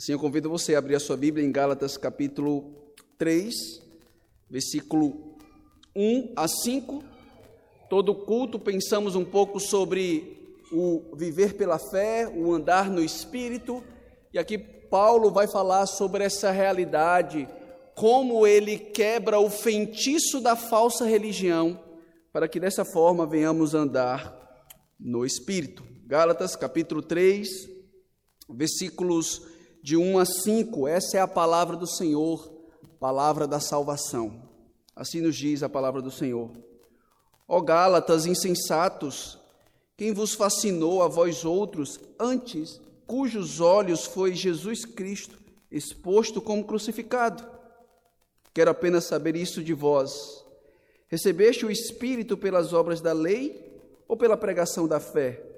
Assim eu convido você a abrir a sua Bíblia em Gálatas capítulo 3, versículo 1 a 5. Todo culto pensamos um pouco sobre o viver pela fé, o andar no espírito, e aqui Paulo vai falar sobre essa realidade, como ele quebra o feitiço da falsa religião, para que dessa forma venhamos andar no espírito. Gálatas capítulo 3, versículos de 1 a 5, essa é a palavra do Senhor, palavra da salvação. Assim nos diz a palavra do Senhor. Ó Gálatas insensatos, quem vos fascinou a vós outros antes, cujos olhos foi Jesus Cristo, exposto como crucificado? Quero apenas saber isso de vós. Recebeste o Espírito pelas obras da lei ou pela pregação da fé?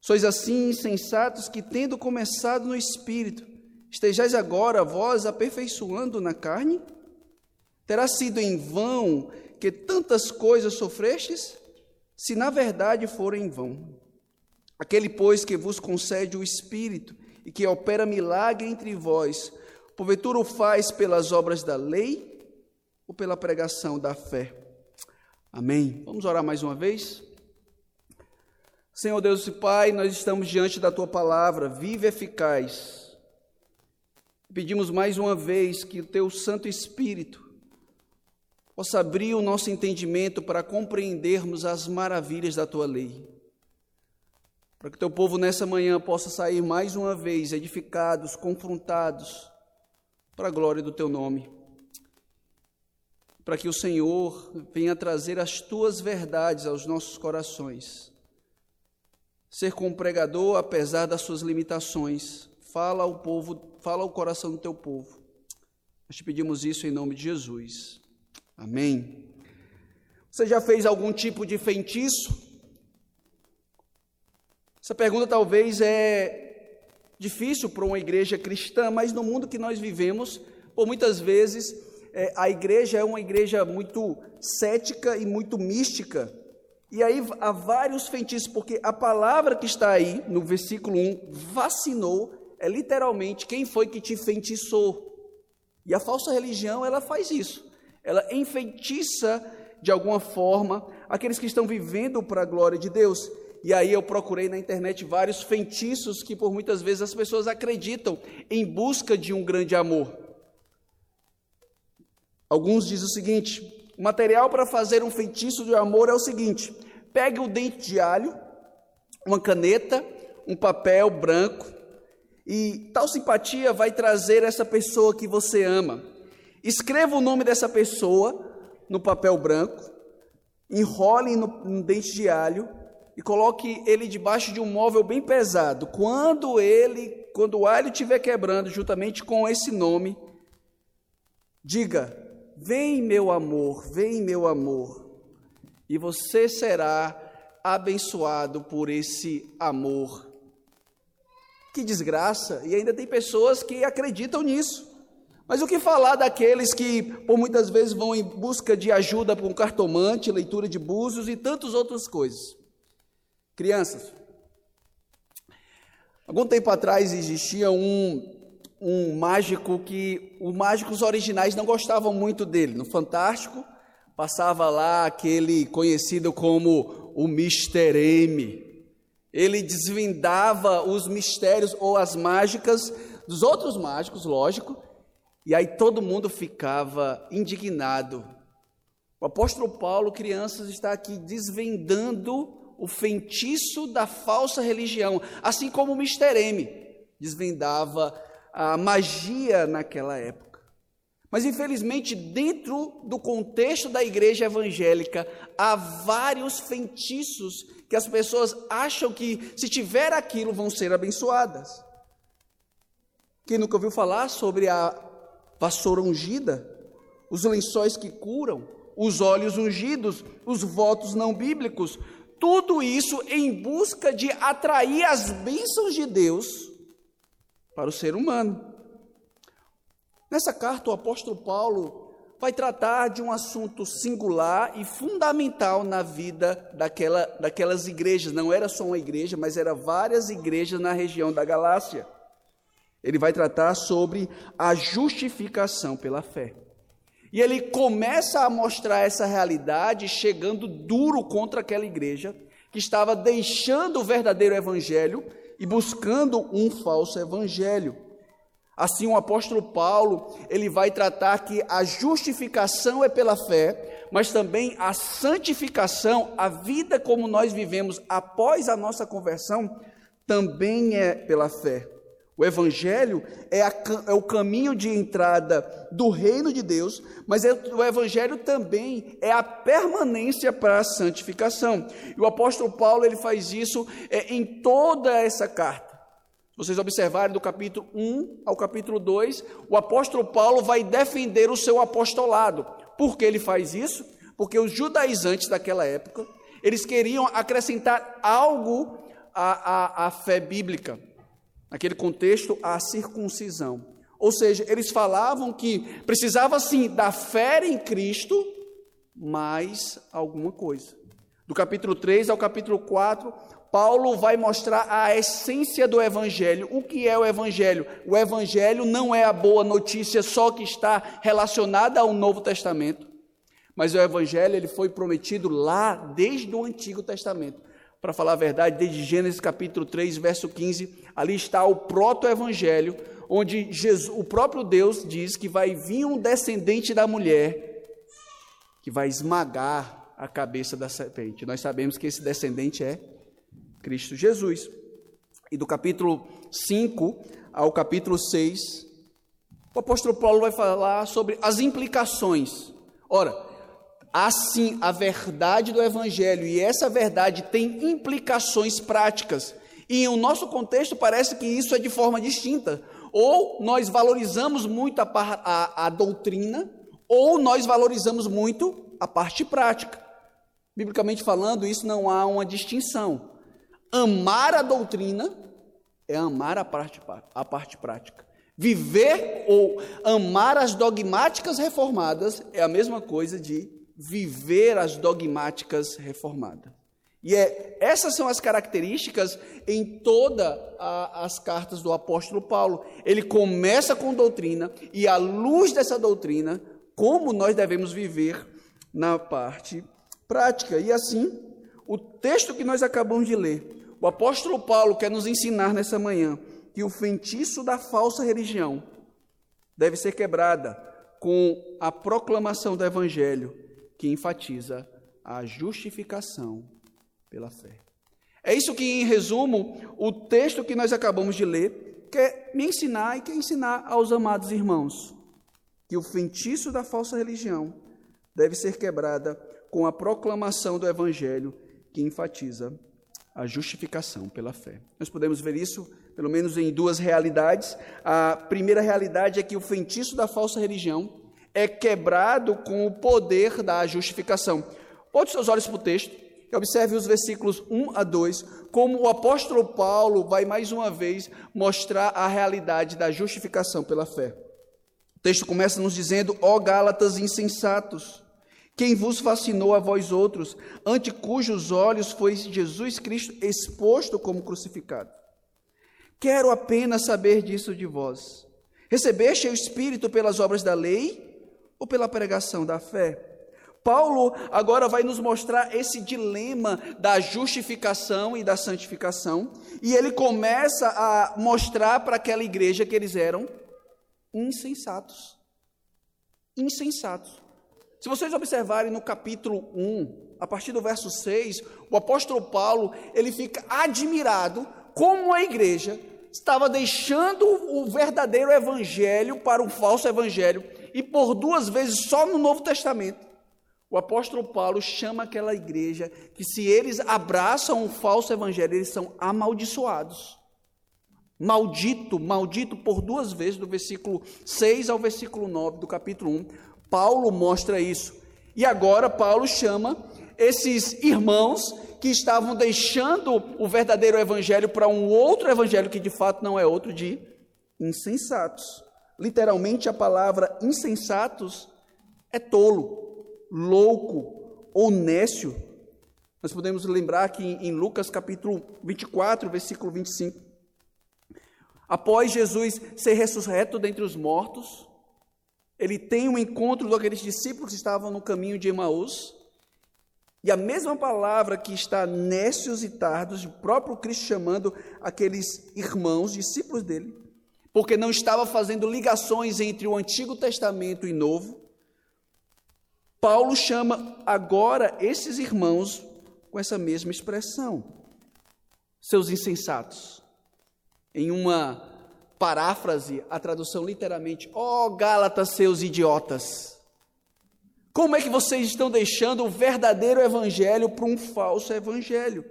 Sois assim insensatos que, tendo começado no espírito, estejais agora vós aperfeiçoando na carne? Terá sido em vão que tantas coisas sofrestes? Se na verdade forem em vão. Aquele, pois, que vos concede o Espírito e que opera milagre entre vós, porventura o faz pelas obras da lei ou pela pregação da fé? Amém. Vamos orar mais uma vez? Senhor Deus e Pai, nós estamos diante da tua palavra, viva eficaz. Pedimos mais uma vez que o teu Santo Espírito possa abrir o nosso entendimento para compreendermos as maravilhas da tua lei. Para que teu povo nessa manhã possa sair mais uma vez edificados, confrontados, para a glória do teu nome. Para que o Senhor venha trazer as tuas verdades aos nossos corações ser como pregador, apesar das suas limitações. Fala ao povo, fala ao coração do teu povo. Nós te pedimos isso em nome de Jesus. Amém. Você já fez algum tipo de feitiço? Essa pergunta talvez é difícil para uma igreja cristã, mas no mundo que nós vivemos, por muitas vezes, é, a igreja é uma igreja muito cética e muito mística. E aí há vários feitiços, porque a palavra que está aí no versículo 1, vacinou, é literalmente quem foi que te feitiçou. E a falsa religião, ela faz isso. Ela enfeitiça de alguma forma aqueles que estão vivendo para a glória de Deus. E aí eu procurei na internet vários feitiços que por muitas vezes as pessoas acreditam em busca de um grande amor. Alguns dizem o seguinte: o material para fazer um feitiço de amor é o seguinte: pegue o dente de alho, uma caneta, um papel branco, e tal simpatia vai trazer essa pessoa que você ama. Escreva o nome dessa pessoa no papel branco, enrole no, no dente de alho e coloque ele debaixo de um móvel bem pesado. Quando ele, quando o alho estiver quebrando, juntamente com esse nome, diga: Vem, meu amor, vem, meu amor, e você será abençoado por esse amor. Que desgraça! E ainda tem pessoas que acreditam nisso. Mas o que falar daqueles que, por muitas vezes, vão em busca de ajuda com cartomante, leitura de búzios e tantas outras coisas? Crianças, algum tempo atrás existia um um mágico que os mágicos originais não gostavam muito dele. No Fantástico, passava lá aquele conhecido como o Mr. M. Ele desvendava os mistérios ou as mágicas dos outros mágicos, lógico, e aí todo mundo ficava indignado. O apóstolo Paulo, crianças, está aqui desvendando o feitiço da falsa religião, assim como o Mr. M desvendava a magia naquela época. Mas infelizmente, dentro do contexto da igreja evangélica, há vários feitiços que as pessoas acham que, se tiver aquilo, vão ser abençoadas. Quem nunca ouviu falar sobre a vassoura ungida, os lençóis que curam, os olhos ungidos, os votos não bíblicos, tudo isso em busca de atrair as bênçãos de Deus para o ser humano. Nessa carta, o apóstolo Paulo vai tratar de um assunto singular e fundamental na vida daquela, daquelas igrejas. Não era só uma igreja, mas eram várias igrejas na região da Galácia. Ele vai tratar sobre a justificação pela fé. E ele começa a mostrar essa realidade chegando duro contra aquela igreja que estava deixando o verdadeiro evangelho e buscando um falso evangelho. Assim, o apóstolo Paulo, ele vai tratar que a justificação é pela fé, mas também a santificação, a vida como nós vivemos após a nossa conversão, também é pela fé. O Evangelho é, a, é, o caminho de entrada do reino de Deus, mas é, o Evangelho também é a permanência para a santificação. E o apóstolo Paulo ele faz isso é, em toda essa carta. Vocês observarem do capítulo 1 ao capítulo 2, o apóstolo Paulo vai defender o seu apostolado. Por que ele faz isso? Porque os judaizantes daquela época, eles queriam acrescentar algo à, à, à fé bíblica naquele contexto, a circuncisão. Ou seja, eles falavam que precisava sim da fé em Cristo, mais alguma coisa. Do capítulo 3 ao capítulo 4, Paulo vai mostrar a essência do evangelho. O que é o evangelho? O evangelho não é a boa notícia só que está relacionada ao Novo Testamento, mas o evangelho ele foi prometido lá desde o Antigo Testamento para falar a verdade, desde Gênesis capítulo 3, verso 15, ali está o proto-evangelho, onde Jesus, o próprio Deus diz que vai vir um descendente da mulher que vai esmagar a cabeça da serpente. Nós sabemos que esse descendente é Cristo Jesus. E do capítulo 5 ao capítulo 6, o apóstolo Paulo vai falar sobre as implicações. Ora, assim a verdade do Evangelho, e essa verdade tem implicações práticas. E em nosso contexto parece que isso é de forma distinta. Ou nós valorizamos muito a, a, a doutrina, ou nós valorizamos muito a parte prática. Biblicamente falando, isso não há uma distinção. Amar a doutrina é amar a parte, a parte prática. Viver ou amar as dogmáticas reformadas é a mesma coisa de viver as dogmáticas reformadas. E é, essas são as características em todas as cartas do apóstolo Paulo. Ele começa com doutrina e, à luz dessa doutrina, como nós devemos viver na parte prática. E assim, o texto que nós acabamos de ler, o apóstolo Paulo quer nos ensinar nessa manhã que o feitiço da falsa religião deve ser quebrada com a proclamação do evangelho que enfatiza a justificação pela fé. É isso que, em resumo, o texto que nós acabamos de ler quer me ensinar e quer ensinar aos amados irmãos que o feitiço da falsa religião deve ser quebrada com a proclamação do evangelho que enfatiza a justificação pela fé. Nós podemos ver isso pelo menos em duas realidades. A primeira realidade é que o feitiço da falsa religião é quebrado com o poder da justificação. Bote seus olhos para o texto e observe os versículos 1 a 2, como o apóstolo Paulo vai mais uma vez mostrar a realidade da justificação pela fé. O texto começa nos dizendo: Ó Gálatas insensatos, quem vos fascinou a vós outros, ante cujos olhos foi Jesus Cristo exposto como crucificado? Quero apenas saber disso de vós. Recebeste o Espírito pelas obras da lei ou pela pregação da fé? Paulo agora vai nos mostrar esse dilema da justificação e da santificação, e ele começa a mostrar para aquela igreja que eles eram insensatos. Insensatos. Se vocês observarem no capítulo 1, a partir do verso 6, o apóstolo Paulo, ele fica admirado como a igreja estava deixando o verdadeiro evangelho para um falso evangelho e por duas vezes só no Novo Testamento, o apóstolo Paulo chama aquela igreja que, se eles abraçam o falso evangelho, eles são amaldiçoados. Maldito, maldito por duas vezes, do versículo 6 ao versículo 9 do capítulo 1. Paulo mostra isso. E agora Paulo chama esses irmãos que estavam deixando o verdadeiro evangelho para um outro evangelho que de fato não é outro de insensatos. Literalmente, a palavra insensatos é tolo, louco ou nécio. Nós podemos lembrar que em Lucas capítulo 24, versículo 25, Após Jesus ser ressurreto dentre os mortos, ele tem um encontro com aqueles discípulos que estavam no caminho de Emaús. E a mesma palavra que está nécios e tardos, o próprio Cristo chamando aqueles irmãos, discípulos dele, porque não estava fazendo ligações entre o Antigo Testamento e Novo. Paulo chama agora esses irmãos com essa mesma expressão, seus insensatos. Em uma paráfrase, a tradução literalmente, ó oh, Gálatas, seus idiotas. Como é que vocês estão deixando o verdadeiro evangelho para um falso evangelho?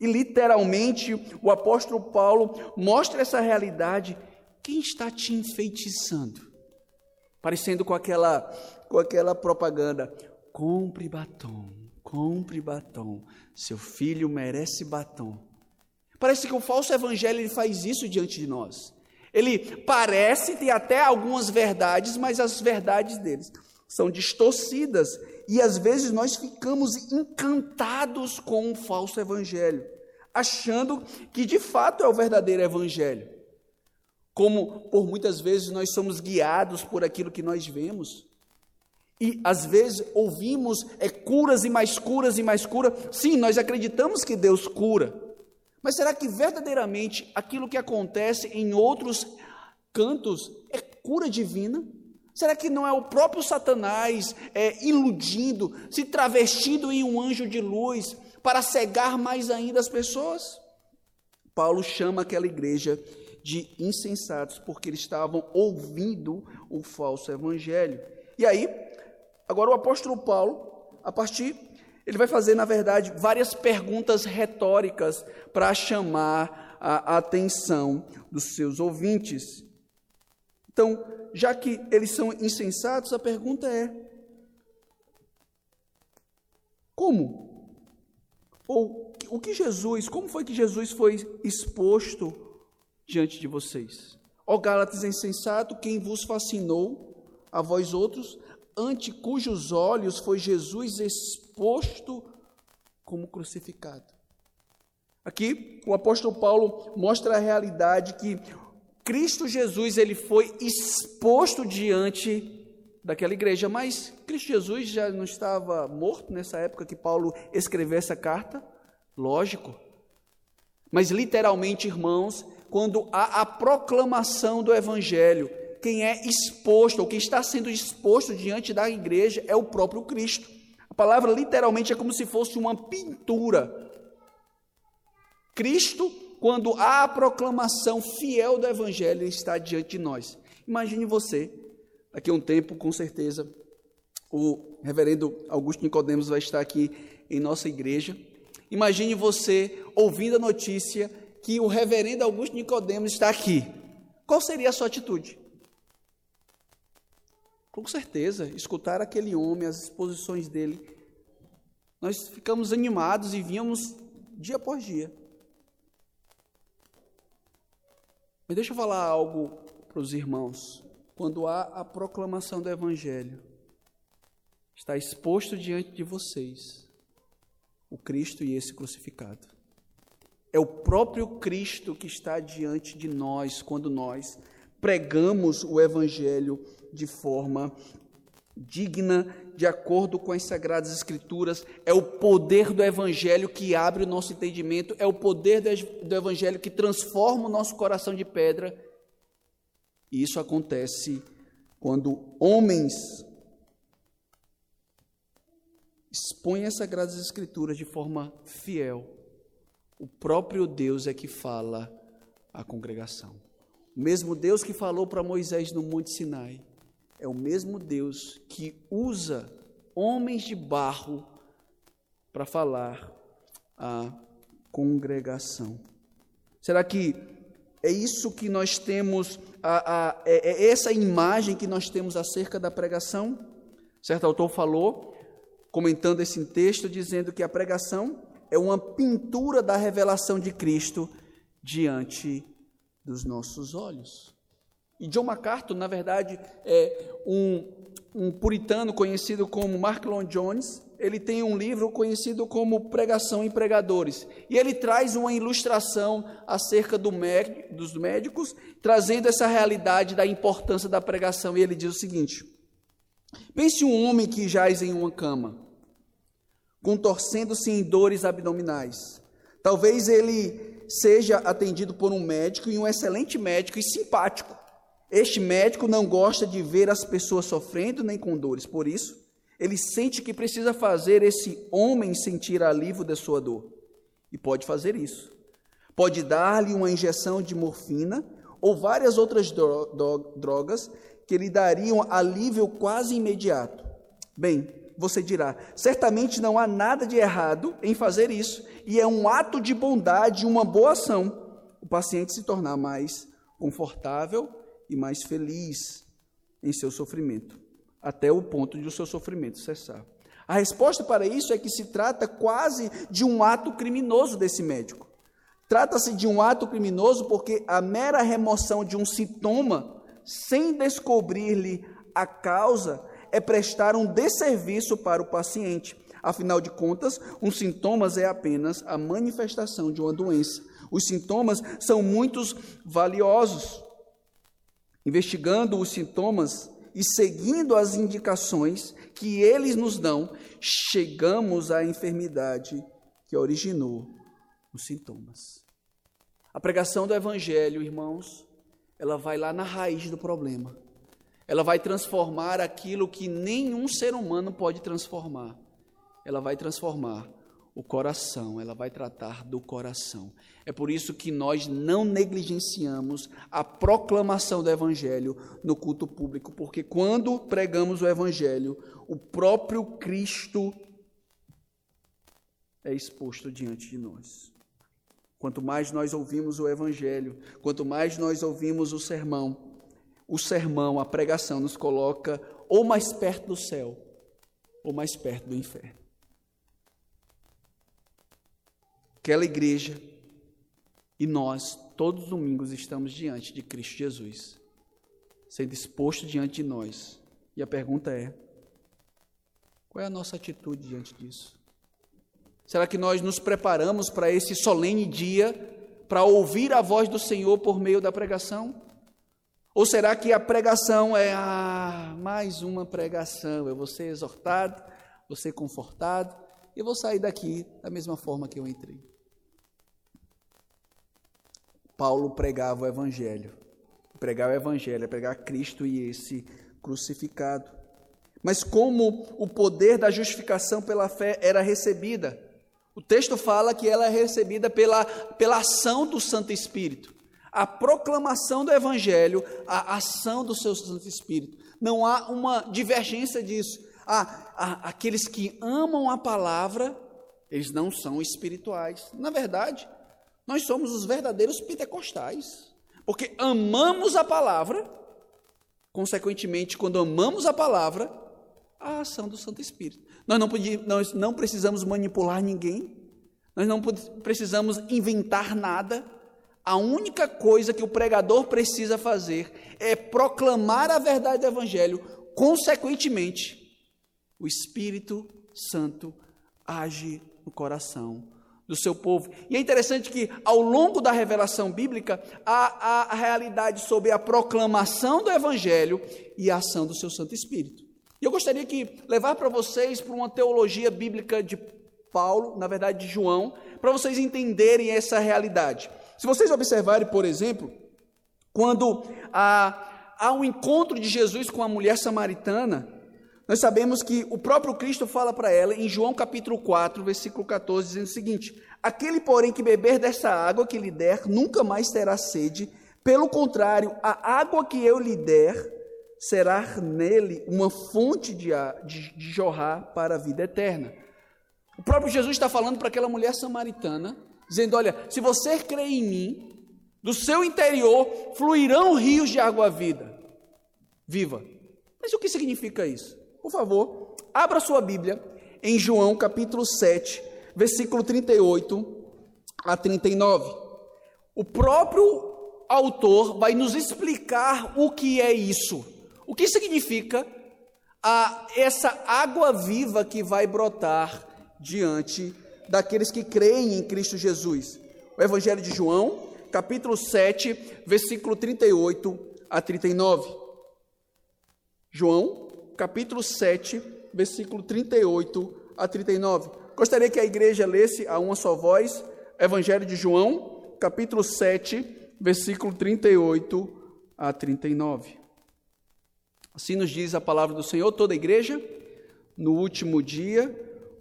E literalmente o apóstolo Paulo mostra essa realidade. Quem está te enfeitiçando? Parecendo com aquela, com aquela propaganda: compre batom, compre batom, seu filho merece batom. Parece que o falso evangelho ele faz isso diante de nós. Ele parece ter até algumas verdades, mas as verdades deles são distorcidas e às vezes nós ficamos encantados com o falso evangelho, achando que de fato é o verdadeiro evangelho. Como por muitas vezes nós somos guiados por aquilo que nós vemos. E às vezes ouvimos é curas e mais curas e mais cura. Sim, nós acreditamos que Deus cura. Mas será que verdadeiramente aquilo que acontece em outros cantos é cura divina? Será que não é o próprio Satanás é, iludindo, se travestindo em um anjo de luz para cegar mais ainda as pessoas? Paulo chama aquela igreja de insensatos porque eles estavam ouvindo o falso evangelho. E aí, agora o apóstolo Paulo, a partir ele vai fazer, na verdade, várias perguntas retóricas para chamar a atenção dos seus ouvintes. Então, já que eles são insensatos, a pergunta é: como? Ou o que Jesus, como foi que Jesus foi exposto diante de vocês? Ó Gálatas insensato, quem vos fascinou, a vós outros, ante cujos olhos foi Jesus exposto como crucificado. Aqui o apóstolo Paulo mostra a realidade que Cristo Jesus ele foi exposto diante daquela igreja, mas Cristo Jesus já não estava morto nessa época que Paulo escreveu essa carta? Lógico. Mas literalmente, irmãos, quando há a proclamação do evangelho, quem é exposto, ou quem está sendo exposto diante da igreja é o próprio Cristo. A palavra literalmente é como se fosse uma pintura. Cristo, quando há a proclamação fiel do Evangelho, está diante de nós. Imagine você, daqui a um tempo, com certeza, o reverendo Augusto Nicodemos vai estar aqui em nossa igreja. Imagine você ouvindo a notícia que o reverendo Augusto Nicodemos está aqui. Qual seria a sua atitude? Com certeza, escutar aquele homem, as exposições dele, nós ficamos animados e víamos dia após dia. Mas deixa eu falar algo para os irmãos. Quando há a proclamação do Evangelho, está exposto diante de vocês o Cristo e esse crucificado. É o próprio Cristo que está diante de nós quando nós pregamos o Evangelho de forma digna, de acordo com as Sagradas Escrituras. É o poder do Evangelho que abre o nosso entendimento, é o poder do Evangelho que transforma o nosso coração de pedra. E isso acontece quando homens expõem as Sagradas Escrituras de forma fiel. O próprio Deus é que fala à congregação. O mesmo Deus que falou para Moisés no Monte Sinai é o mesmo Deus que usa homens de barro para falar à congregação. Será que é isso que nós temos, a, a, é, é essa imagem que nós temos acerca da pregação? Certo autor falou, comentando esse texto, dizendo que a pregação é uma pintura da revelação de Cristo diante dos nossos olhos. E John MacArthur, na verdade, é um, um puritano conhecido como Mark Long Jones, ele tem um livro conhecido como Pregação em Pregadores. E ele traz uma ilustração acerca do dos médicos, trazendo essa realidade da importância da pregação. E ele diz o seguinte: Pense um homem que jaz em uma cama, contorcendo-se em dores abdominais. Talvez ele seja atendido por um médico e um excelente médico e simpático. Este médico não gosta de ver as pessoas sofrendo nem com dores, por isso, ele sente que precisa fazer esse homem sentir alívio da sua dor. E pode fazer isso. Pode dar-lhe uma injeção de morfina ou várias outras drogas que lhe dariam alívio quase imediato. Bem, você dirá: certamente não há nada de errado em fazer isso, e é um ato de bondade, uma boa ação, o paciente se tornar mais confortável e mais feliz em seu sofrimento até o ponto de o seu sofrimento cessar. A resposta para isso é que se trata quase de um ato criminoso desse médico. Trata-se de um ato criminoso porque a mera remoção de um sintoma, sem descobrir-lhe a causa, é prestar um desserviço para o paciente. Afinal de contas, um sintomas é apenas a manifestação de uma doença. Os sintomas são muito valiosos. Investigando os sintomas, e seguindo as indicações que eles nos dão, chegamos à enfermidade que originou os sintomas. A pregação do Evangelho, irmãos, ela vai lá na raiz do problema. Ela vai transformar aquilo que nenhum ser humano pode transformar. Ela vai transformar o coração, ela vai tratar do coração. É por isso que nós não negligenciamos a proclamação do Evangelho no culto público, porque quando pregamos o Evangelho, o próprio Cristo é exposto diante de nós. Quanto mais nós ouvimos o Evangelho, quanto mais nós ouvimos o sermão, o sermão, a pregação, nos coloca ou mais perto do céu, ou mais perto do inferno. aquela igreja e nós, todos os domingos, estamos diante de Cristo Jesus, sendo exposto diante de nós. E a pergunta é: qual é a nossa atitude diante disso? Será que nós nos preparamos para esse solene dia para ouvir a voz do Senhor por meio da pregação? Ou será que a pregação é ah, mais uma pregação? Eu vou ser exortado, vou ser confortado e vou sair daqui da mesma forma que eu entrei. Paulo pregava o Evangelho. Pregar o Evangelho é pregar Cristo e esse crucificado. Mas como o poder da justificação pela fé era recebida? O texto fala que ela é recebida pela, pela ação do Santo Espírito. A proclamação do Evangelho, a ação do seu Santo Espírito. Não há uma divergência disso. Há, há aqueles que amam a palavra, eles não são espirituais. Na verdade, nós somos os verdadeiros pentecostais, porque amamos a palavra, consequentemente, quando amamos a palavra, a ação do Santo Espírito. Nós não, podíamos, nós não precisamos manipular ninguém, nós não precisamos inventar nada. A única coisa que o pregador precisa fazer é proclamar a verdade do Evangelho, consequentemente, o Espírito Santo age no coração do seu povo. E é interessante que, ao longo da revelação bíblica, há, a realidade sobre a proclamação do Evangelho e a ação do seu Santo Espírito. E eu gostaria que levar para vocês para uma teologia bíblica de Paulo, na verdade de João, para vocês entenderem essa realidade. Se vocês observarem, por exemplo, quando há, há um encontro de Jesus com a mulher samaritana, nós sabemos que o próprio Cristo fala para ela em João capítulo 4, versículo 14, dizendo o seguinte: Aquele, porém, que beber dessa água que lhe der, nunca mais terá sede. Pelo contrário, a água que eu lhe der será nele uma fonte de, de, de jorrar para a vida eterna. O próprio Jesus está falando para aquela mulher samaritana, dizendo: Olha, se você crê em mim, do seu interior fluirão rios de água vida. Viva. Mas o que significa isso? Por favor, abra sua Bíblia em João capítulo 7, versículo 38 a 39. O próprio autor vai nos explicar o que é isso. O que significa a, essa água viva que vai brotar diante daqueles que creem em Cristo Jesus. O Evangelho de João, capítulo 7, versículo 38 a 39. João, capítulo 7, versículo 38 a 39. Gostaria que a igreja lesse a uma só voz, Evangelho de João, capítulo 7, versículo 38 a 39. Assim nos diz a palavra do Senhor, toda a igreja, no último dia,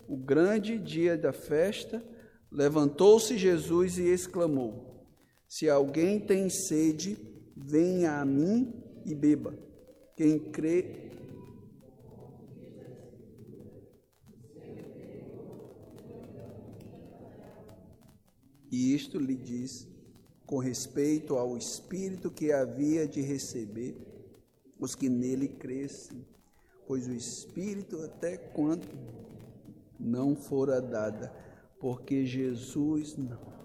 o grande dia da festa, levantou-se Jesus e exclamou: Se alguém tem sede, venha a mim e beba. Quem crê E isto lhe diz com respeito ao Espírito que havia de receber os que nele crescem, pois o Espírito até quando não fora dada, porque Jesus não.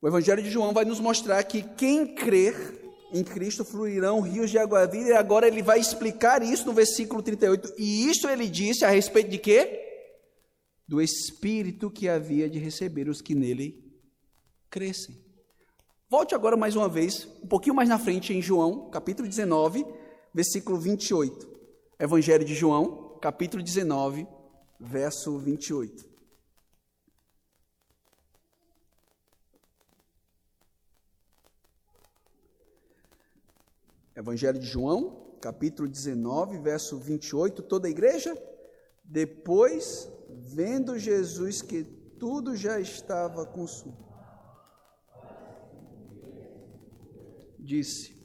O Evangelho de João vai nos mostrar que quem crer em Cristo fluirão rios de água viva, e agora ele vai explicar isso no versículo 38. E isso ele disse a respeito de quê? Do Espírito que havia de receber os que nele crescem. Volte agora mais uma vez, um pouquinho mais na frente, em João, capítulo 19, versículo 28. Evangelho de João, capítulo 19, verso 28. Evangelho de João, capítulo 19, verso 28. Toda a igreja? Depois, vendo Jesus que tudo já estava consumido disse: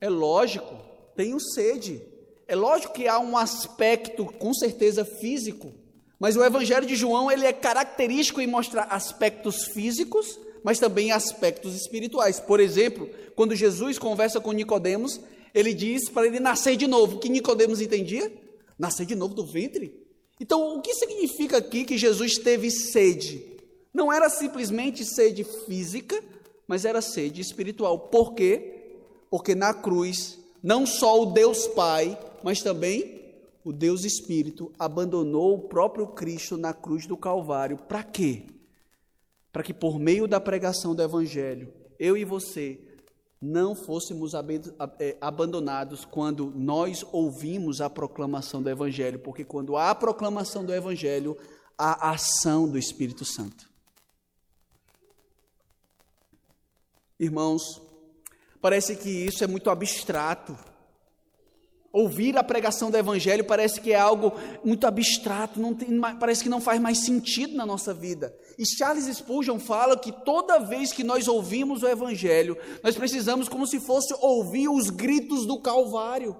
É lógico, tenho sede. É lógico que há um aspecto, com certeza, físico, mas o Evangelho de João ele é característico em mostrar aspectos físicos, mas também aspectos espirituais. Por exemplo, quando Jesus conversa com Nicodemos, ele diz para ele nascer de novo. O que Nicodemos entendia? Nascer de novo do ventre. Então, o que significa aqui que Jesus teve sede? Não era simplesmente sede física, mas era sede espiritual. Por quê? Porque na cruz, não só o Deus Pai, mas também o Deus Espírito abandonou o próprio Cristo na cruz do Calvário. Para quê? Para que por meio da pregação do Evangelho, eu e você não fôssemos é, abandonados quando nós ouvimos a proclamação do Evangelho, porque quando há a proclamação do Evangelho, há a ação do Espírito Santo. Irmãos, parece que isso é muito abstrato. Ouvir a pregação do Evangelho parece que é algo muito abstrato, tem, parece que não faz mais sentido na nossa vida. E Charles Spurgeon fala que toda vez que nós ouvimos o Evangelho, nós precisamos, como se fosse ouvir os gritos do Calvário.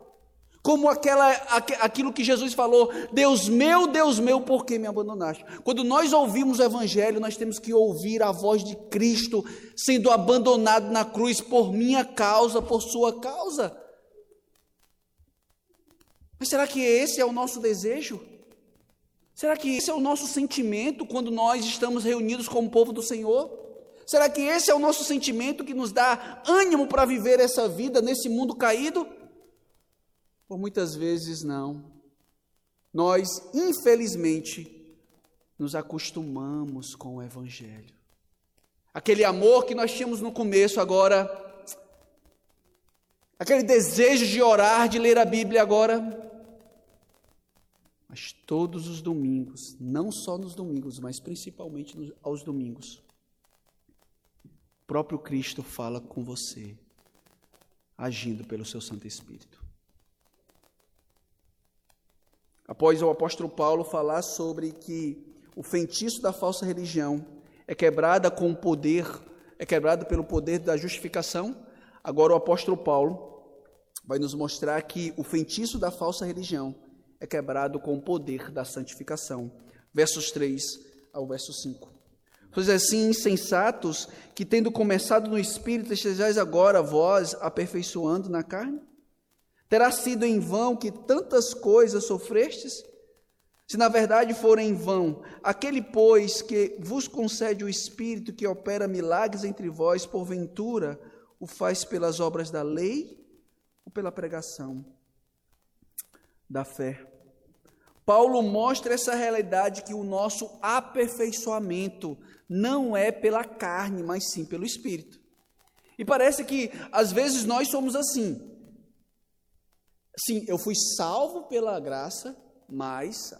Como aquela, aquilo que Jesus falou: Deus meu, Deus meu, por que me abandonaste? Quando nós ouvimos o Evangelho, nós temos que ouvir a voz de Cristo sendo abandonado na cruz por minha causa, por sua causa. Mas será que esse é o nosso desejo? Será que esse é o nosso sentimento quando nós estamos reunidos como povo do Senhor? Será que esse é o nosso sentimento que nos dá ânimo para viver essa vida nesse mundo caído? Por muitas vezes não. Nós, infelizmente, nos acostumamos com o Evangelho. Aquele amor que nós tínhamos no começo, agora, aquele desejo de orar, de ler a Bíblia, agora. Mas todos os domingos, não só nos domingos, mas principalmente aos domingos, o próprio Cristo fala com você, agindo pelo seu Santo Espírito. após o apóstolo Paulo falar sobre que o feitiço da falsa religião é quebrada com o poder, é quebrado pelo poder da justificação, agora o apóstolo Paulo vai nos mostrar que o feitiço da falsa religião é quebrado com o poder da santificação. Versos 3 ao verso 5. Pois assim, insensatos, que tendo começado no espírito, estejais agora vós aperfeiçoando na carne? Terá sido em vão que tantas coisas sofrestes? Se na verdade for em vão, aquele, pois, que vos concede o Espírito que opera milagres entre vós, porventura o faz pelas obras da lei ou pela pregação da fé? Paulo mostra essa realidade que o nosso aperfeiçoamento não é pela carne, mas sim pelo Espírito. E parece que às vezes nós somos assim. Sim, eu fui salvo pela graça, mas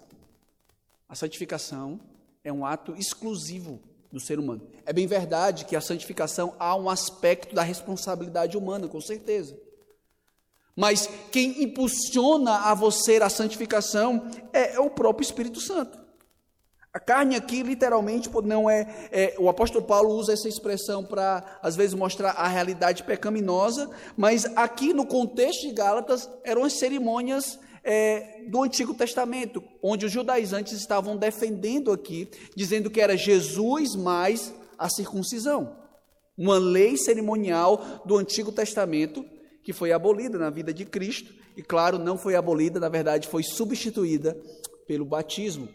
a santificação é um ato exclusivo do ser humano. É bem verdade que a santificação há um aspecto da responsabilidade humana, com certeza. Mas quem impulsiona a você a santificação é, é o próprio Espírito Santo. A carne aqui, literalmente, não é, é, O apóstolo Paulo usa essa expressão para, às vezes, mostrar a realidade pecaminosa, mas aqui no contexto de Gálatas, eram as cerimônias é, do Antigo Testamento, onde os judaizantes estavam defendendo aqui, dizendo que era Jesus mais a circuncisão. Uma lei cerimonial do Antigo Testamento que foi abolida na vida de Cristo, e claro, não foi abolida, na verdade, foi substituída pelo batismo.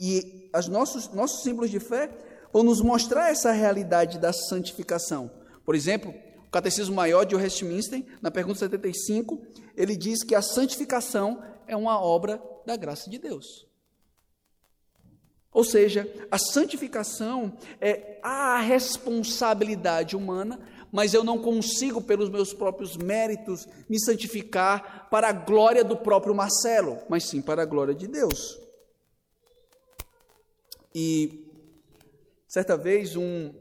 E os nossos, nossos símbolos de fé vão nos mostrar essa realidade da santificação. Por exemplo, o Catecismo Maior de Westminster, na pergunta 75, ele diz que a santificação é uma obra da graça de Deus. Ou seja, a santificação é a responsabilidade humana mas eu não consigo, pelos meus próprios méritos, me santificar para a glória do próprio Marcelo, mas sim para a glória de Deus. E certa vez um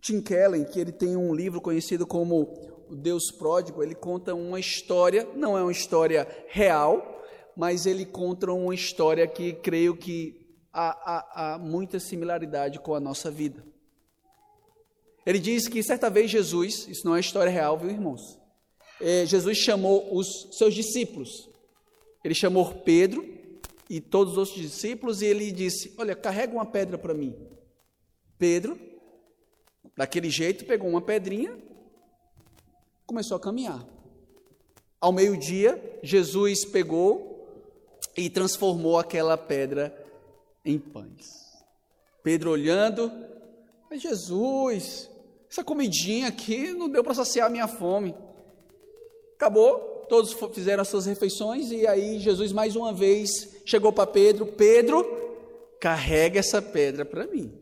Tim Keller, que ele tem um livro conhecido como O Deus Pródigo, ele conta uma história, não é uma história real, mas ele conta uma história que creio que há, há, há muita similaridade com a nossa vida. Ele diz que certa vez Jesus, isso não é história real, viu, irmãos? É, Jesus chamou os seus discípulos. Ele chamou Pedro e todos os outros discípulos e ele disse: Olha, carrega uma pedra para mim. Pedro, daquele jeito, pegou uma pedrinha, começou a caminhar. Ao meio-dia, Jesus pegou e transformou aquela pedra em pães. Pedro olhando, mas Jesus, essa comidinha aqui não deu para saciar a minha fome. Acabou, todos fizeram as suas refeições e aí Jesus mais uma vez chegou para Pedro: Pedro, carrega essa pedra para mim.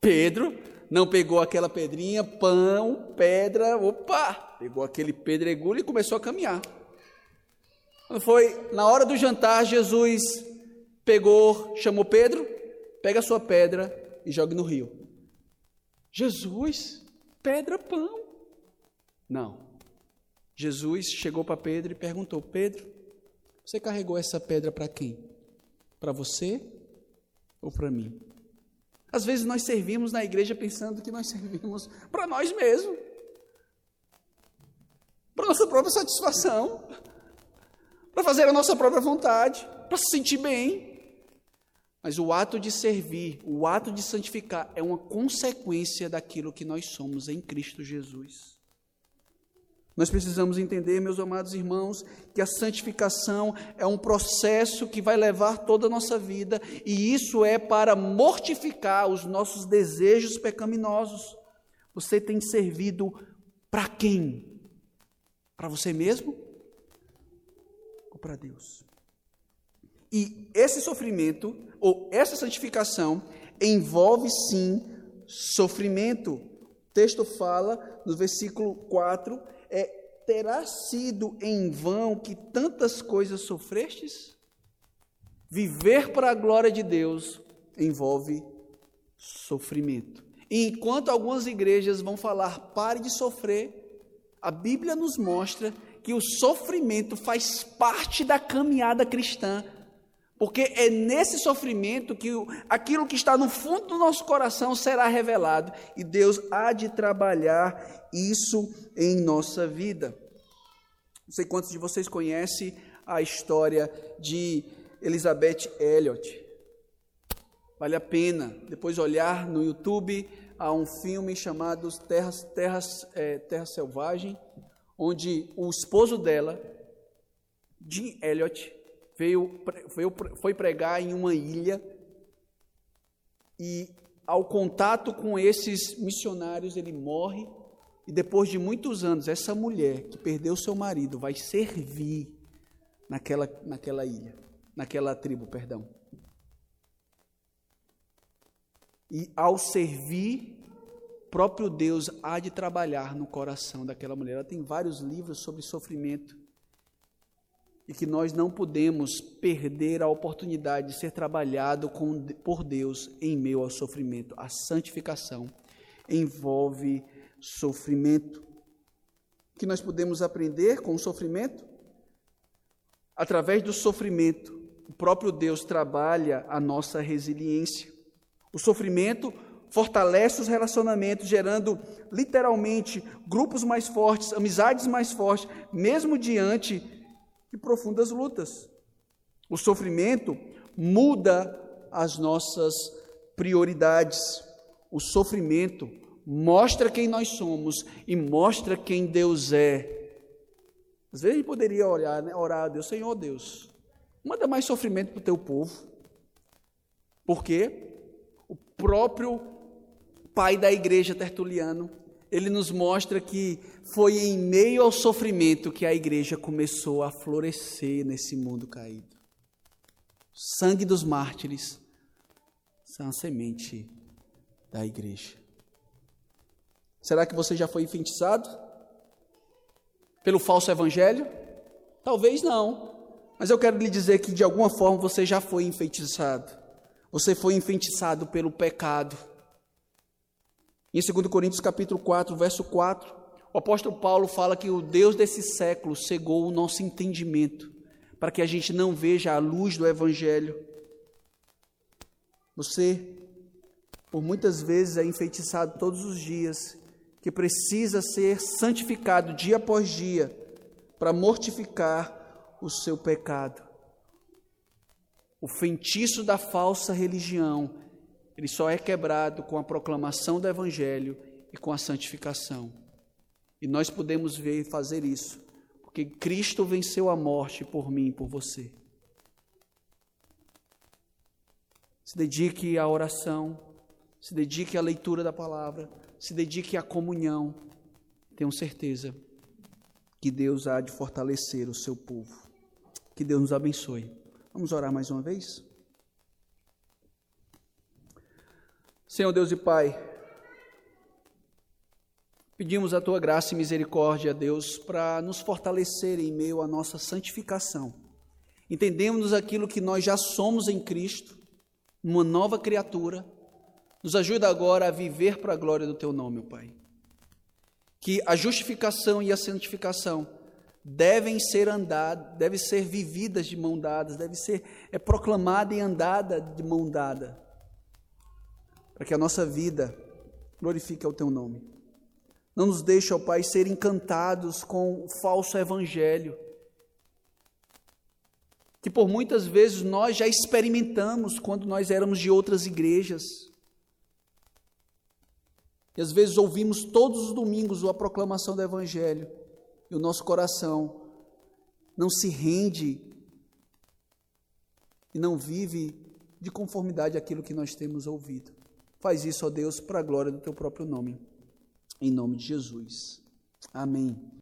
Pedro não pegou aquela pedrinha, pão, pedra, opa, pegou aquele pedregulho e começou a caminhar. Quando foi na hora do jantar, Jesus pegou, chamou Pedro, pega a sua pedra e joga no rio. Jesus, pedra pão. Não. Jesus chegou para Pedro e perguntou: Pedro, você carregou essa pedra para quem? Para você ou para mim? Às vezes nós servimos na igreja pensando que nós servimos para nós mesmos, para nossa própria satisfação, para fazer a nossa própria vontade, para se sentir bem. Mas o ato de servir, o ato de santificar, é uma consequência daquilo que nós somos em Cristo Jesus. Nós precisamos entender, meus amados irmãos, que a santificação é um processo que vai levar toda a nossa vida, e isso é para mortificar os nossos desejos pecaminosos. Você tem servido para quem? Para você mesmo ou para Deus? E esse sofrimento, ou essa santificação, envolve sim sofrimento. O texto fala, no versículo 4, é, terá sido em vão que tantas coisas sofrestes? Viver para a glória de Deus envolve sofrimento. E enquanto algumas igrejas vão falar pare de sofrer, a Bíblia nos mostra que o sofrimento faz parte da caminhada cristã. Porque é nesse sofrimento que aquilo que está no fundo do nosso coração será revelado e Deus há de trabalhar isso em nossa vida. Não sei quantos de vocês conhecem a história de Elizabeth Elliot. Vale a pena depois olhar no YouTube a um filme chamado Terras, Terras, é, Terra Selvagem, onde o esposo dela, Jim Elliot, veio, foi pregar em uma ilha e, ao contato com esses missionários, ele morre. E depois de muitos anos, essa mulher que perdeu seu marido vai servir naquela, naquela ilha, naquela tribo, perdão. E ao servir, próprio Deus há de trabalhar no coração daquela mulher. Ela tem vários livros sobre sofrimento e que nós não podemos perder a oportunidade de ser trabalhado com, por Deus em meio ao sofrimento. A santificação envolve sofrimento. O que nós podemos aprender com o sofrimento? Através do sofrimento, o próprio Deus trabalha a nossa resiliência. O sofrimento fortalece os relacionamentos, gerando literalmente grupos mais fortes, amizades mais fortes, mesmo diante profundas lutas. O sofrimento muda as nossas prioridades. O sofrimento mostra quem nós somos e mostra quem Deus é. Às vezes a gente poderia olhar, né, orar a Deus, Senhor Deus, manda mais sofrimento para o teu povo. Por quê? O próprio pai da igreja Tertuliano ele nos mostra que foi em meio ao sofrimento que a igreja começou a florescer nesse mundo caído. O sangue dos mártires são a semente da igreja. Será que você já foi enfeitiçado pelo falso evangelho? Talvez não. Mas eu quero lhe dizer que de alguma forma você já foi enfeitiçado. Você foi enfeitiçado pelo pecado. Em 2 Coríntios capítulo 4, verso 4, o apóstolo Paulo fala que o Deus desse século cegou o nosso entendimento, para que a gente não veja a luz do evangelho. Você, por muitas vezes, é enfeitiçado todos os dias, que precisa ser santificado dia após dia, para mortificar o seu pecado. O feitiço da falsa religião ele só é quebrado com a proclamação do Evangelho e com a santificação. E nós podemos ver e fazer isso, porque Cristo venceu a morte por mim e por você. Se dedique à oração, se dedique à leitura da palavra, se dedique à comunhão. Tenho certeza que Deus há de fortalecer o seu povo. Que Deus nos abençoe. Vamos orar mais uma vez? Senhor Deus e Pai, pedimos a tua graça e misericórdia, Deus, para nos fortalecer em meio à nossa santificação. Entendemos aquilo que nós já somos em Cristo, uma nova criatura. Nos ajuda agora a viver para a glória do teu nome, Pai. Que a justificação e a santificação devem ser andadas, devem ser vividas de mão dadas, deve ser é proclamada e andada de mão dada para que a nossa vida glorifique ao teu nome. Não nos deixe, ó Pai, ser encantados com o falso evangelho, que por muitas vezes nós já experimentamos quando nós éramos de outras igrejas. E às vezes ouvimos todos os domingos a proclamação do evangelho, e o nosso coração não se rende e não vive de conformidade àquilo que nós temos ouvido. Faz isso, ó Deus, para a glória do teu próprio nome. Em nome de Jesus. Amém.